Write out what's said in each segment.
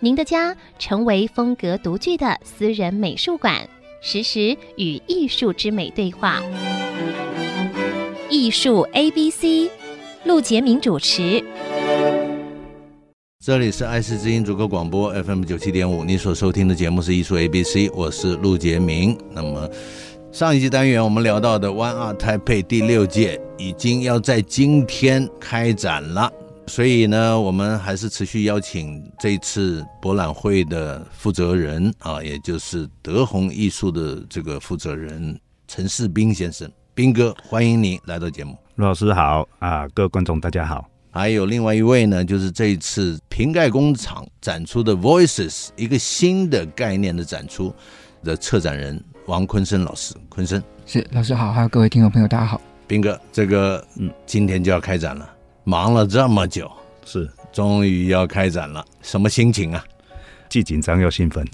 您的家成为风格独具的私人美术馆，实时与艺术之美对话。艺术 A B C，陆杰明主持。这里是爱思之音主客广播 FM 九七点五，你所收听的节目是艺术 ABC，我是陆杰明。那么上一集单元我们聊到的 One Art Taipei 第六届已经要在今天开展了，所以呢，我们还是持续邀请这次博览会的负责人啊，也就是德宏艺术的这个负责人陈世斌先生，斌哥，欢迎你来到节目。陆老师好啊，各位观众大家好。还有另外一位呢，就是这一次瓶盖工厂展出的 Voices 一个新的概念的展出的策展人王坤生老师，坤生。是老师好，还有各位听众朋友大家好，斌哥，这个嗯，今天就要开展了，忙了这么久，是终于要开展了，什么心情啊？既紧张又兴奋，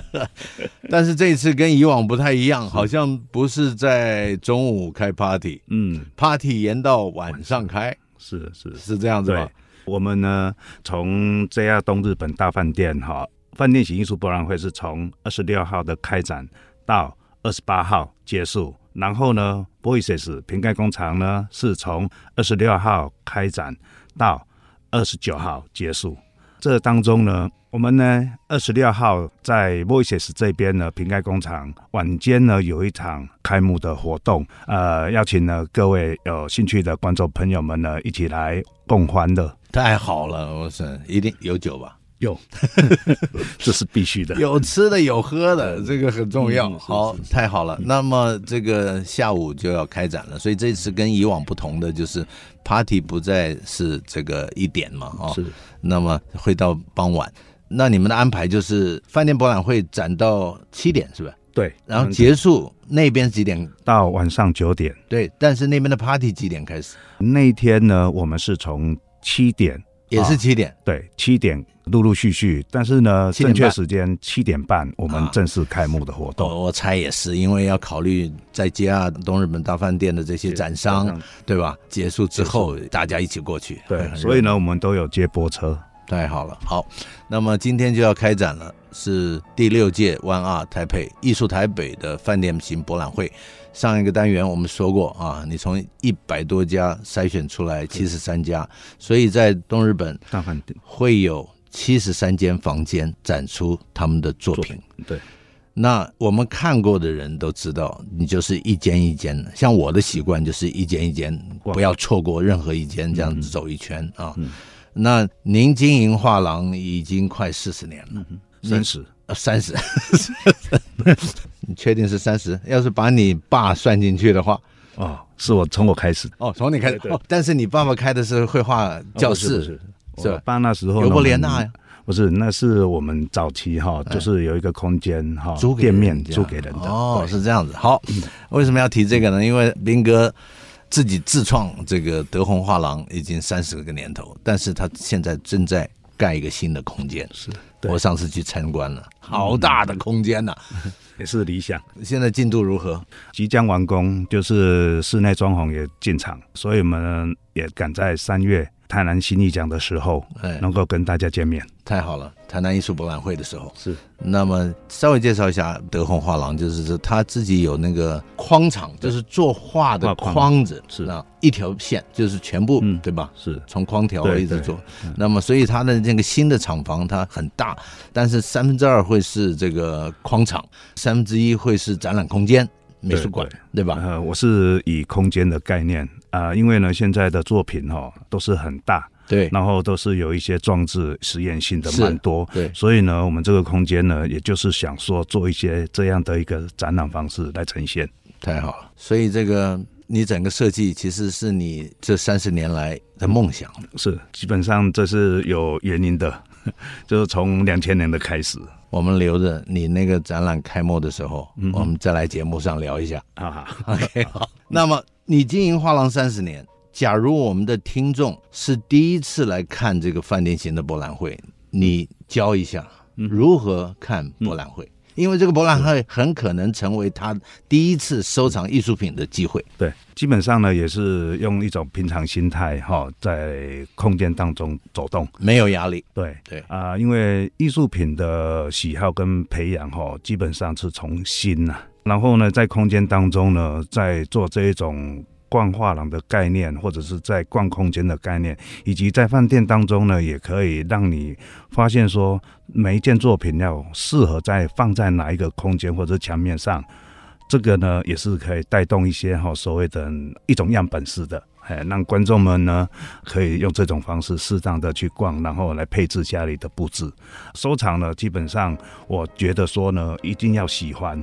但是这一次跟以往不太一样，好像不是在中午开 party，嗯，party 延到晚上开。是是是这样子吧？我们呢，从 JR 东日本大饭店哈，饭店型艺术博览会是从二十六号的开展到二十八号结束，然后呢，Voices 瓶盖工厂呢是从二十六号开展到二十九号结束。这当中呢，我们呢二十六号在 Voices 这边呢，瓶盖工厂晚间呢有一场开幕的活动，呃，邀请呢各位有兴趣的观众朋友们呢一起来共欢乐。太好了，我是一定有酒吧？有，这是必须的。有吃的有喝的，这个很重要。嗯、好，太好了。那么这个下午就要开展了，所以这次跟以往不同的就是。Party 不再是这个一点嘛，哦，是，那么会到傍晚。那你们的安排就是饭店博览会展到七点，是吧？对，然后结束那边几点？到晚上九点。对，但是那边的 Party 几点开始？那天呢，我们是从七点。也是七点，哦，对，七点陆陆续续，但是呢，正确时间七点半，我们正式开幕的活动。啊，我猜也是，因为要考虑在 JR 东日本大饭店的这些展商，对吧？结束之后，大家一起过去。对，所以呢，我们都有接驳车。太好了，好，那么今天就要开展了，是第六届 One Art Taipei 艺术台北的饭店型博览会。上一个单元我们说过啊，你从一百多家筛选出来七十三家，所以在东日本大饭店会有七十三间房间展出他们的作品。对，那我们看过的人都知道，你就是一间一间的。像我的习惯就是一间一间，不要错过任何一间，这样子走一圈啊。那您经营画廊已经快四十年了，三十。三十，你确定是三十？要是把你爸算进去的话，哦，是我从我开始哦，从你开始。对对哦，但是你爸爸开的是绘画教室，哦、是，那时候尤伯连纳呀，不是，那是我们早期哈，就是有一个空间哈，租店面租给人的。哦，是这样子。好，为什么要提这个呢？因为斌哥自己自创这个德宏画廊已经三十个年头，但是他现在正在盖一个新的空间，是。我上次去参观了，好大的空间呐、也是理想。现在进度如何？即将完工，就是室内装潢也进场，所以我们也赶在三月。台南新艺奖的时候，哎能够跟大家见面，太好了。台南艺术博览会的时候是。那么稍微介绍一下德宏画廊，就是说他自己有那个框厂，就是做画的框子，是啊，一条线就是全部，嗯，对吧？是从框条一直做。那么所以他的那个新的厂房它很大，但是三分之二会是这个框厂，三分之一会是展览空间、美术馆，对吧？呃，我是以空间的概念。啊、呃，因为呢，现在的作品哈、哦、都是很大，对，然后都是有一些装置实验性的蛮多，对，所以呢，我们这个空间呢，也就是想说做一些这样的一个展览方式来呈现，太好了。所以这个你整个设计其实是你这三十年来的梦想，是基本上这是有原因的。就是从两千年的开始。我们留着你那个展览开幕的时候，嗯、我们再来节目上聊一下。好好，OK，好。那么你经营画廊三十年，假如我们的听众是第一次来看这个饭店型的博览会，你教一下如何看博览会。嗯嗯因为这个博览会很可能成为他第一次收藏艺术品的机会。对，基本上呢，也是用一种平常心态哈，在空间当中走动，没有压力。对对啊，因为艺术品的喜好跟培养哈，基本上是从心呐，然后呢，在空间当中呢，在做这一种。逛画廊的概念，或者是在逛空间的概念，以及在饭店当中呢，也可以让你发现说，每一件作品要适合在放在哪一个空间或者墙面上，这个呢也是可以带动一些哈所谓的一种样本式的，哎，让观众们呢可以用这种方式适当的去逛，然后来配置家里的布置。收藏呢，基本上我觉得说呢，一定要喜欢。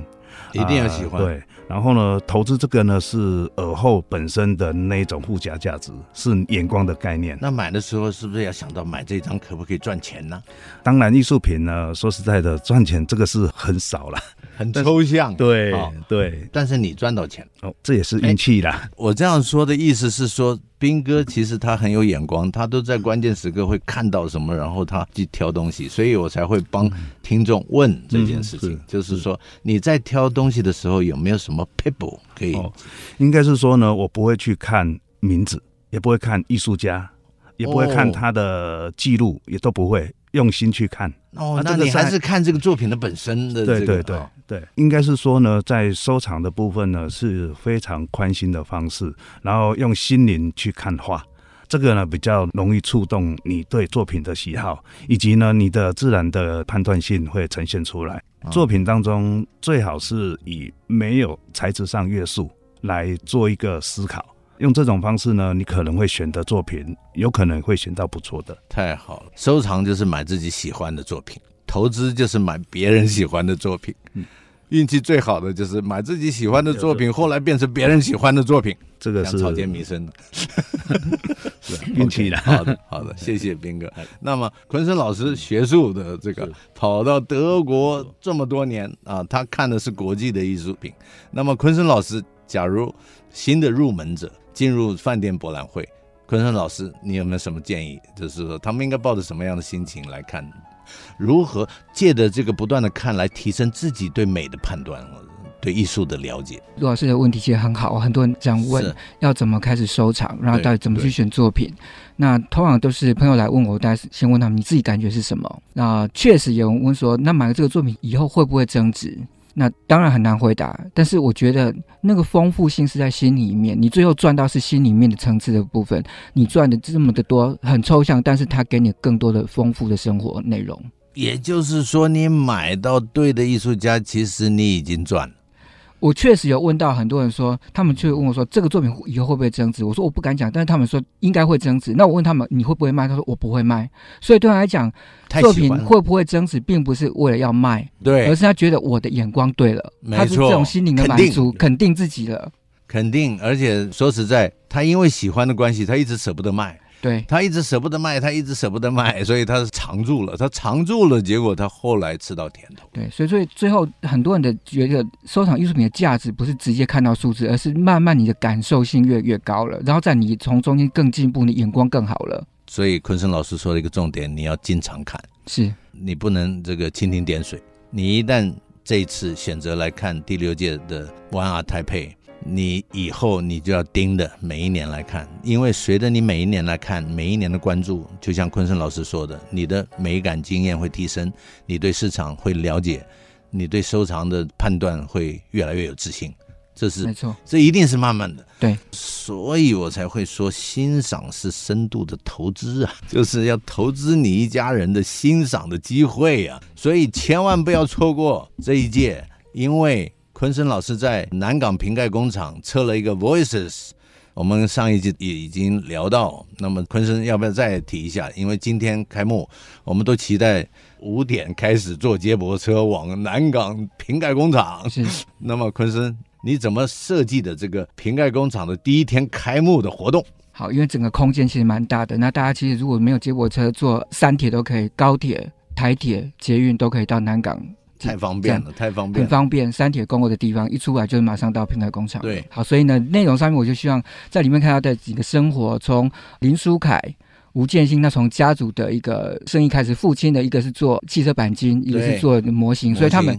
一定要喜欢、呃、对，然后呢，投资这个呢是耳后本身的那一种附加价值，是眼光的概念。那买的时候是不是要想到买这张可不可以赚钱呢？当然，艺术品呢，说实在的，赚钱这个是很少了，很抽象。对、哦、对，但是你赚到钱哦，这也是运气啦。我这样说的意思是说。彬哥其实他很有眼光，他都在关键时刻会看到什么，然后他去挑东西，所以我才会帮听众问这件事情。嗯、是就是说你在挑东西的时候有没有什么 people 可以、哦？应该是说呢，我不会去看名字，也不会看艺术家，也不会看他的记录，也都不会用心去看。哦，那你还是看这个作品的本身的、这个。对对对。哦对，应该是说呢，在收藏的部分呢是非常宽心的方式，然后用心灵去看画，这个呢比较容易触动你对作品的喜好，以及呢你的自然的判断性会呈现出来。作品当中最好是以没有材质上约束来做一个思考，用这种方式呢，你可能会选的作品有可能会选到不错的。太好了，收藏就是买自己喜欢的作品，投资就是买别人喜欢的作品。嗯。运气最好的就是买自己喜欢的作品，后来变成别人喜欢的作品，这个是草间弥生的运气 的。好的，好的，谢谢斌哥。那么昆生老师学术的这个跑到德国这么多年啊，他看的是国际的艺术品。那么昆生老师，假如新的入门者进入饭店博览会，昆生老师，你有没有什么建议？就是说他们应该抱着什么样的心情来看？如何借着这个不断的看来提升自己对美的判断，对艺术的了解？陆老师的问题其实很好，很多人这样问，要怎么开始收藏，然后到底怎么去选作品？那通常都是朋友来问我，大家先问他们你自己感觉是什么？那确实有人问说，那买了这个作品以后会不会增值？那当然很难回答，但是我觉得那个丰富性是在心里面，你最后赚到是心里面的层次的部分，你赚的这么的多很抽象，但是它给你更多的丰富的生活内容。也就是说，你买到对的艺术家，其实你已经赚了。我确实有问到很多人说，他们就问我说，这个作品以后会不会增值？我说我不敢讲，但是他们说应该会增值。那我问他们，你会不会卖？他说我不会卖。所以对他来讲，作品会不会增值，并不是为了要卖，对，而是他觉得我的眼光对了，他是这种心灵的满足，肯定自己了，肯定。而且说实在，他因为喜欢的关系，他一直舍不得卖。对，他一直舍不得卖，他一直舍不得卖，所以他是藏住了，他藏住了，结果他后来吃到甜头。对，所以所以最后很多人的觉得收藏艺术品的价值不是直接看到数字，而是慢慢你的感受性越越高了，然后在你从中间更进步，你眼光更好了。所以昆生老师说了一个重点，你要经常看，是你不能这个蜻蜓点水。你一旦这一次选择来看第六届的 One Art Taipei。你以后你就要盯着每一年来看，因为随着你每一年来看，每一年的关注，就像昆生老师说的，你的美感经验会提升，你对市场会了解，你对收藏的判断会越来越有自信。这是没错，这一定是慢慢的。对，所以我才会说，欣赏是深度的投资啊，就是要投资你一家人的欣赏的机会啊，所以千万不要错过这一届，因为。昆生老师在南港瓶盖工厂测了一个 Voices，我们上一集也已经聊到。那么昆生要不要再提一下？因为今天开幕，我们都期待五点开始坐接驳车往南港瓶盖工厂。是。那么昆生，你怎么设计的这个瓶盖工厂的第一天开幕的活动？好，因为整个空间其实蛮大的。那大家其实如果没有接驳车，坐三铁都可以，高铁、台铁、捷运都可以到南港。太方便了，太方便，很方便。三铁公路的地方一出来就是马上到平台工厂。对，好，所以呢，内容上面我就希望在里面看到的几个生活，从林书凯。吴建新，他从家族的一个生意开始，父亲的一个是做汽车钣金，一个是做模型，所以他们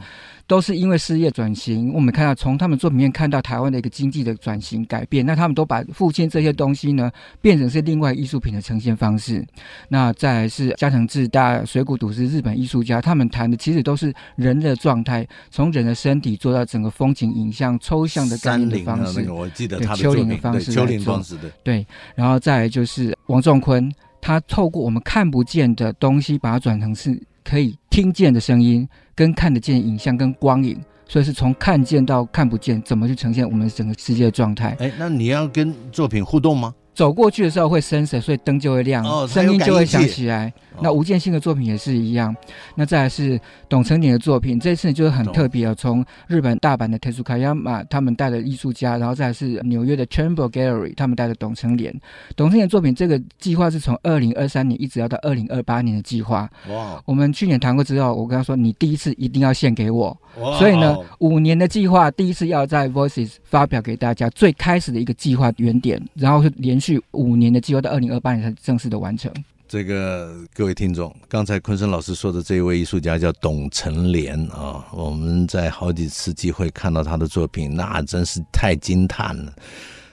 都是因为事业转型。我们看到从他们作品里面看到台湾的一个经济的转型改变，那他们都把父亲这些东西呢变成是另外艺术品的呈现方式。那再来是加藤智大、水谷笃是日本艺术家，他们谈的其实都是人的状态，从人的身体做到整个风景影像、抽象的概念的方式。那个我记得他的丘陵的方式，丘陵方式的对，然后再来就是王仲坤。他透过我们看不见的东西，把它转成是可以听见的声音，跟看得见影像，跟光影，所以是从看见到看不见，怎么去呈现我们整个世界的状态？哎，那你要跟作品互动吗？走过去的时候会 sense，所以灯就会亮，哦、声音就会响起来。哦、那吴建新的作品也是一样。那再来是董成典的作品，这次就是很特别啊，从日本大阪的 Tetsukayama 他们带的艺术家，然后再来是纽约的 Chamber Gallery 他们带的董成典。董成典作品这个计划是从二零二三年一直要到二零二八年的计划。哇！我们去年谈过之后，我跟他说，你第一次一定要献给我。哇所以呢，五年的计划，第一次要在 Voices 发表给大家，最开始的一个计划原点，然后是连续。五年的计划到二零二八年才正式的完成。这个各位听众，刚才昆生老师说的这一位艺术家叫董成莲啊，我们在好几次机会看到他的作品，那真是太惊叹了，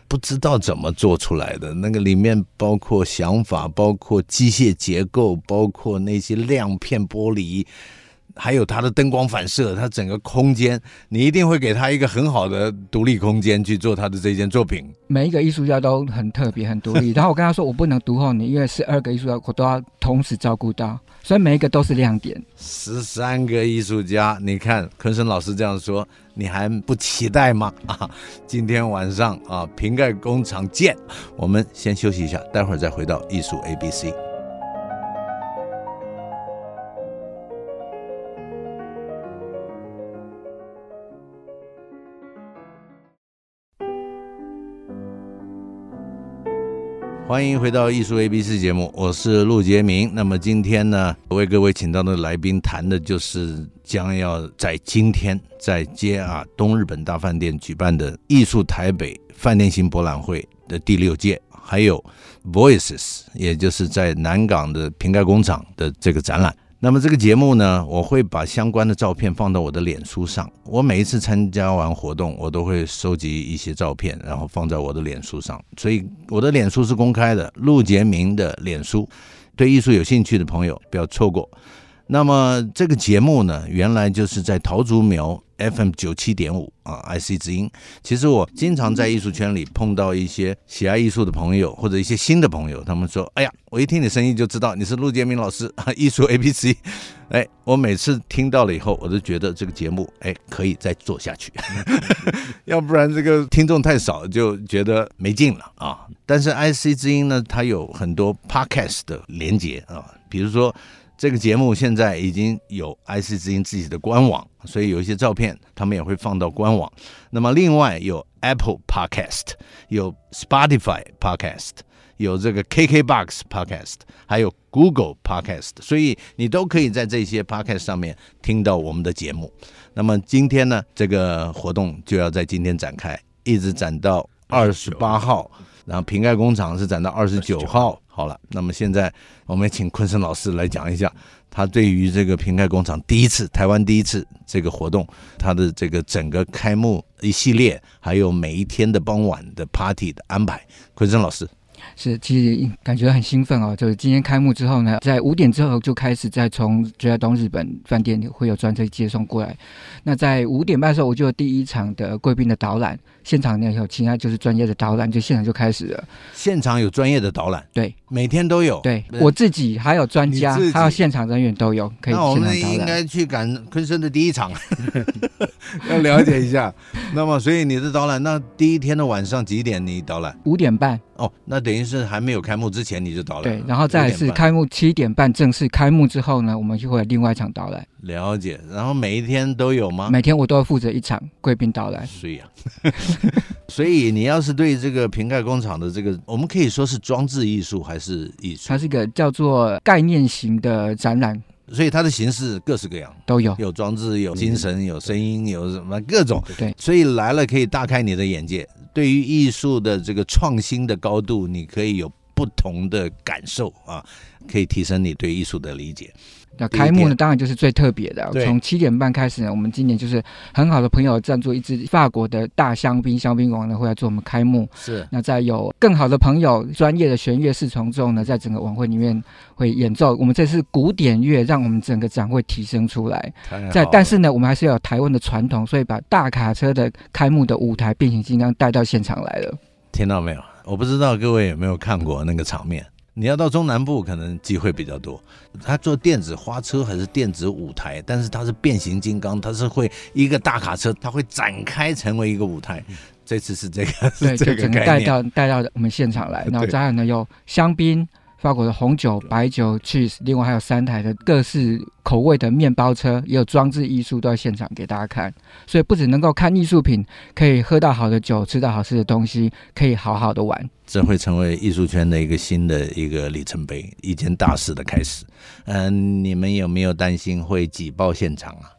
不知道怎么做出来的。那个里面包括想法，包括机械结构，包括那些亮片玻璃。还有它的灯光反射，它整个空间，你一定会给他一个很好的独立空间去做他的这件作品。每一个艺术家都很特别、很独立。然后我跟他说，我不能独厚你，因为十二个艺术家我都要同时照顾到，所以每一个都是亮点。十三个艺术家，你看昆生老师这样说，你还不期待吗？啊，今天晚上啊，瓶盖工厂见。我们先休息一下，待会儿再回到艺术 A B C。欢迎回到艺术 ABC 节目，我是陆杰明。那么今天呢，为各位请到的来宾谈的就是将要在今天在 JR 东日本大饭店举办的艺术台北饭店型博览会的第六届，还有 Voices，也就是在南港的瓶盖工厂的这个展览。那么这个节目呢，我会把相关的照片放到我的脸书上。我每一次参加完活动，我都会收集一些照片，然后放在我的脸书上。所以我的脸书是公开的，陆杰明的脸书，对艺术有兴趣的朋友不要错过。那么这个节目呢，原来就是在桃竹苗。FM 九七点五啊，IC 之音。其实我经常在艺术圈里碰到一些喜爱艺术的朋友，或者一些新的朋友，他们说：“哎呀，我一听你声音就知道你是陆杰明老师啊，艺术 ABC。”哎，我每次听到了以后，我都觉得这个节目哎可以再做下去，要不然这个听众太少，就觉得没劲了啊。但是 IC 之音呢，它有很多 Podcast 的连接啊，比如说。这个节目现在已经有 IC 之音自己的官网，所以有一些照片他们也会放到官网。那么另外有 Apple Podcast，有 Spotify Podcast，有这个 KKBox Podcast，还有 Google Podcast，所以你都可以在这些 Podcast 上面听到我们的节目。那么今天呢，这个活动就要在今天展开，一直展到二十八号，然后瓶盖工厂是展到二十九号。好了，那么现在我们请昆生老师来讲一下，他对于这个瓶盖工厂第一次台湾第一次这个活动，他的这个整个开幕一系列，还有每一天的傍晚的 party 的安排，昆生老师。是，其实感觉很兴奋哦。就是今天开幕之后呢，在五点之后就开始再从 JR 东日本饭店会有专车接送过来。那在五点半的时候，我就有第一场的贵宾的导览，现场呢有其他就是专业的导览，就现场就开始了。现场有专业的导览，对，每天都有。对，我自己还有专家，还有现场人员都有可以。那我们应该去赶昆生的第一场。要了解一下。那么，所以你的导览，那第一天的晚上几点你导览？五点半。哦，那等于是还没有开幕之前你就导览。对，然后再来是开幕七点半正式开幕之后呢，我们就会有另外一场到来。了解。然后每一天都有吗？每天我都会负责一场贵宾到来，所以啊。所以你要是对这个瓶盖工厂的这个，我们可以说是装置艺术还是艺术？它是一个叫做概念型的展览。所以它的形式各式各样都有，有装置，有精神，有声音，有什么各种。对，所以来了可以大开你的眼界，对于艺术的这个创新的高度，你可以有不同的感受啊，可以提升你对艺术的理解。那开幕呢，当然就是最特别的。从七点半开始呢，我们今年就是很好的朋友赞助一支法国的大香槟香槟王呢，会来做我们开幕。是。那再有更好的朋友，专业的弦乐四重奏呢，在整个晚会里面会演奏。我们这次古典乐，让我们整个展会提升出来。在，但是呢，我们还是要有台湾的传统，所以把大卡车的开幕的舞台变形金刚带到现场来了。听到没有？我不知道各位有没有看过那个场面。你要到中南部，可能机会比较多。他做电子花车还是电子舞台，但是它是变形金刚，它是会一个大卡车，它会展开成为一个舞台。这次是这个，对，这个就整个带到带到我们现场来。然后当然呢，有香槟。包括红酒、白酒、cheese，另外还有三台的各式口味的面包车，也有装置艺术都在现场给大家看。所以不只能够看艺术品，可以喝到好的酒，吃到好吃的东西，可以好好的玩。这会成为艺术圈的一个新的一个里程碑，一件大事的开始。嗯，你们有没有担心会挤爆现场啊？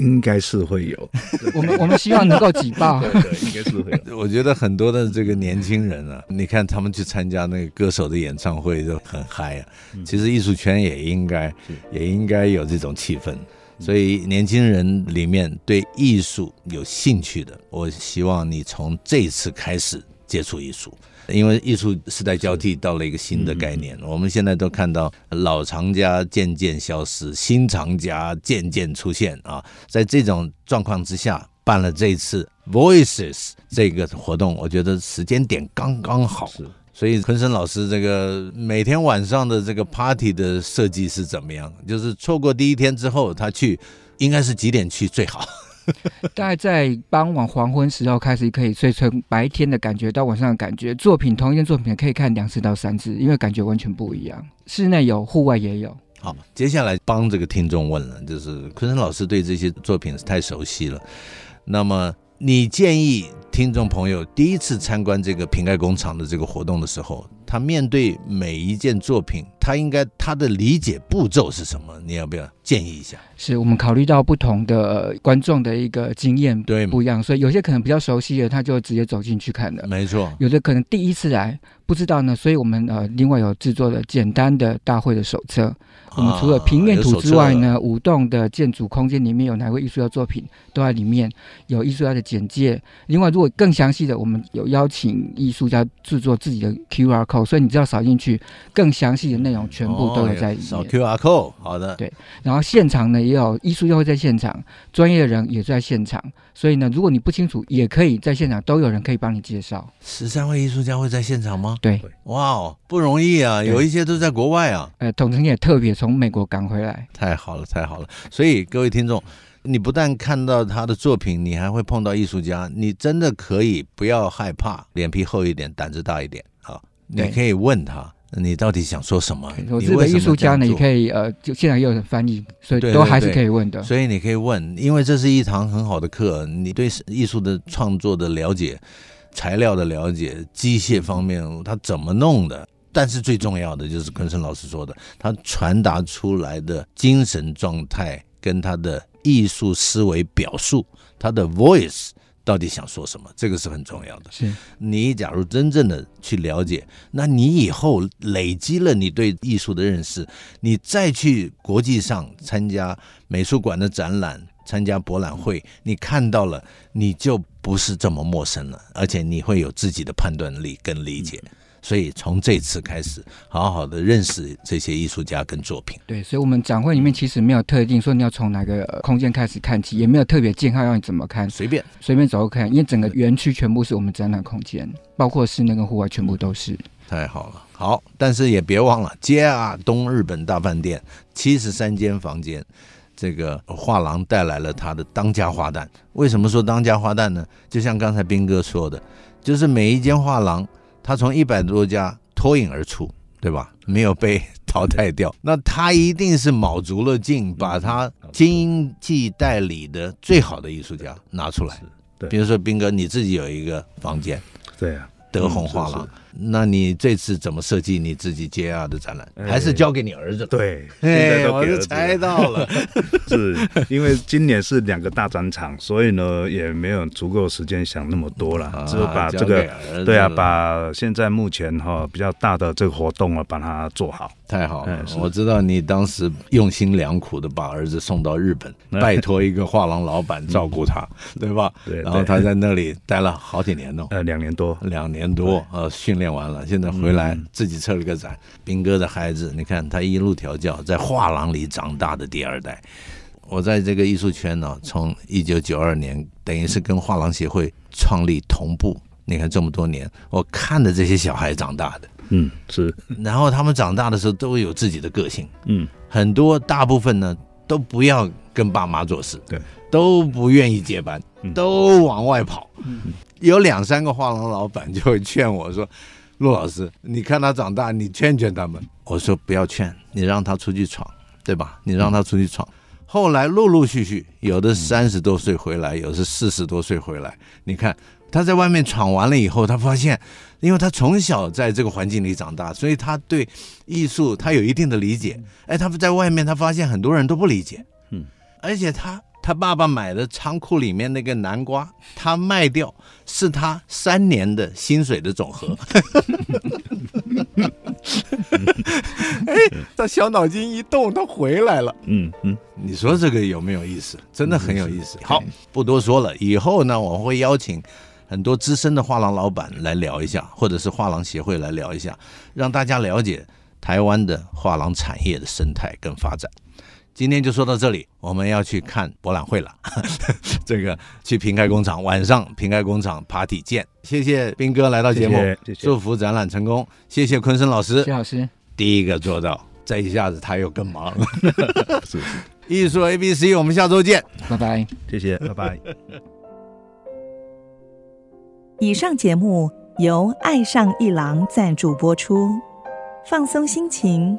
应该是会有，我们我们希望能够挤爆。对，对，应该是会有。我觉得很多的这个年轻人啊，你看他们去参加那个歌手的演唱会就很嗨啊。其实艺术圈也应该也应该有这种气氛，所以年轻人里面对艺术有兴趣的，我希望你从这次开始接触艺术。因为艺术时代交替到了一个新的概念，我们现在都看到老藏家渐渐消失，新藏家渐渐出现啊。在这种状况之下，办了这一次 Voices 这个活动，我觉得时间点刚刚好。所以昆生老师这个每天晚上的这个 party 的设计是怎么样？就是错过第一天之后，他去应该是几点去最好？大概在傍晚黄昏时候开始，可以睡成白天的感觉到晚上的感觉。作品同一件作品可以看两次到三次，因为感觉完全不一样。室内有，户外也有。好，接下来帮这个听众问了，就是昆生老师对这些作品是太熟悉了。那么你建议听众朋友第一次参观这个瓶盖工厂的这个活动的时候，他面对每一件作品，他应该他的理解步骤是什么？你要不要建议一下？是我们考虑到不同的观众的一个经验对不一样，所以有些可能比较熟悉的，他就直接走进去看了。没错，有的可能第一次来不知道呢，所以我们呃另外有制作了简单的大会的手册。我们除了平面图之外呢，五栋的建筑空间里面有哪位艺术家作品都在里面，有艺术家的简介。另外，如果更详细的，我们有邀请艺术家制作自己的 QR code，所以你只要扫进去，更详细的内容全部都有在里面。扫 QR code，好的。对，然后现场呢也有艺术家会在现场，专业的人也在现场，所以呢，如果你不清楚，也可以在现场都有人可以帮你介绍。十三位艺术家会在现场吗？对，哇哦，不容易啊，有一些都在国外啊。呃，统称也特别。从美国赶回来，太好了，太好了！所以各位听众，你不但看到他的作品，你还会碰到艺术家，你真的可以不要害怕，脸皮厚一点，胆子大一点啊！你可以问他，你到底想说什么？我这个艺术家呢，你可以呃，就现在也有人翻译，所以都还是可以问的。对对对，所以你可以问，因为这是一堂很好的课，你对艺术的创作的了解、材料的了解、机械方面他怎么弄的。但是最重要的就是昆生老师说的，他传达出来的精神状态跟他的艺术思维表述，他的 voice 到底想说什么，这个是很重要的。是你假如真正的去了解，那你以后累积了你对艺术的认识，你再去国际上参加美术馆的展览、参加博览会，你看到了，你就不是这么陌生了，而且你会有自己的判断力跟理解。嗯所以从这次开始，好好的认识这些艺术家跟作品。对，所以，我们展会里面其实没有特定说你要从哪个空间开始看起，也没有特别建议让你怎么看，随便随便走看，因为整个园区全部是我们展览空间，包括室内跟户外全部都是。太好了，好，但是也别忘了，JR 东日本大饭店七十三间房间。这个画廊带来了他的当家花旦。为什么说当家花旦呢？就像刚才斌哥说的，就是每一间画廊，他从一百多家脱颖而出，对吧？没有被 淘汰掉，那他一定是卯足了劲，把他经济代理的最好的艺术家拿出来。对，比如说斌哥，你自己有一个房间，对啊，德宏画廊。那你这次怎么设计你自己 JR 的展览？还是交给你儿子？对，哎，我就猜到了，是因为今年是两个大展场，所以呢也没有足够时间想那么多了，只有把这个，对啊，把现在目前哈比较大的这个活动啊，把它做好。太好了，我知道你当时用心良苦的把儿子送到日本，拜托一个画廊老板照顾他，对吧？对，然后他在那里待了好几年哦，呃，两年多，两年多，呃，训练完了，现在回来自己策了个展。兵哥的孩子，你看他一路调教，在画廊里长大的第二代。我在这个艺术圈呢，从一九九二年，等于是跟画廊协会创立同步。你看这么多年，我看着这些小孩长大的。嗯，是。然后他们长大的时候都有自己的个性。嗯，很多大部分呢都不要跟爸妈做事，对，都不愿意接班，都往外跑。嗯，有两三个画廊老板就会劝我说：“陆老师，你看他长大，你劝劝他们。”我说：“不要劝，你让他出去闯，对吧？你让他出去闯。”后来陆陆续续，有的三十多岁回来，有的是四十多岁回来。你看他在外面闯完了以后，他发现。因为他从小在这个环境里长大，所以他对艺术他有一定的理解。哎，他在外面他发现很多人都不理解，嗯，而且他他爸爸买的仓库里面那个南瓜，他卖掉是他三年的薪水的总和。哎，他小脑筋一动，他回来了。嗯嗯，你说这个有没有意思？真的很有意思。好，不多说了，以后呢，我会邀请。很多资深的画廊老板来聊一下，或者是画廊协会来聊一下，让大家了解台湾的画廊产业的生态跟发展。今天就说到这里，我们要去看博览会了。这个去瓶盖工厂，晚上瓶盖工厂 party 见。谢谢斌哥来到节目，谢谢，祝福展览成功。谢谢坤生老师，谢老师，第一个做到，这一下子他又更忙了。是是，艺术 A B C，我们下周见，拜拜，谢谢，拜拜。以上节目由爱上一郎赞助播出，放松心情，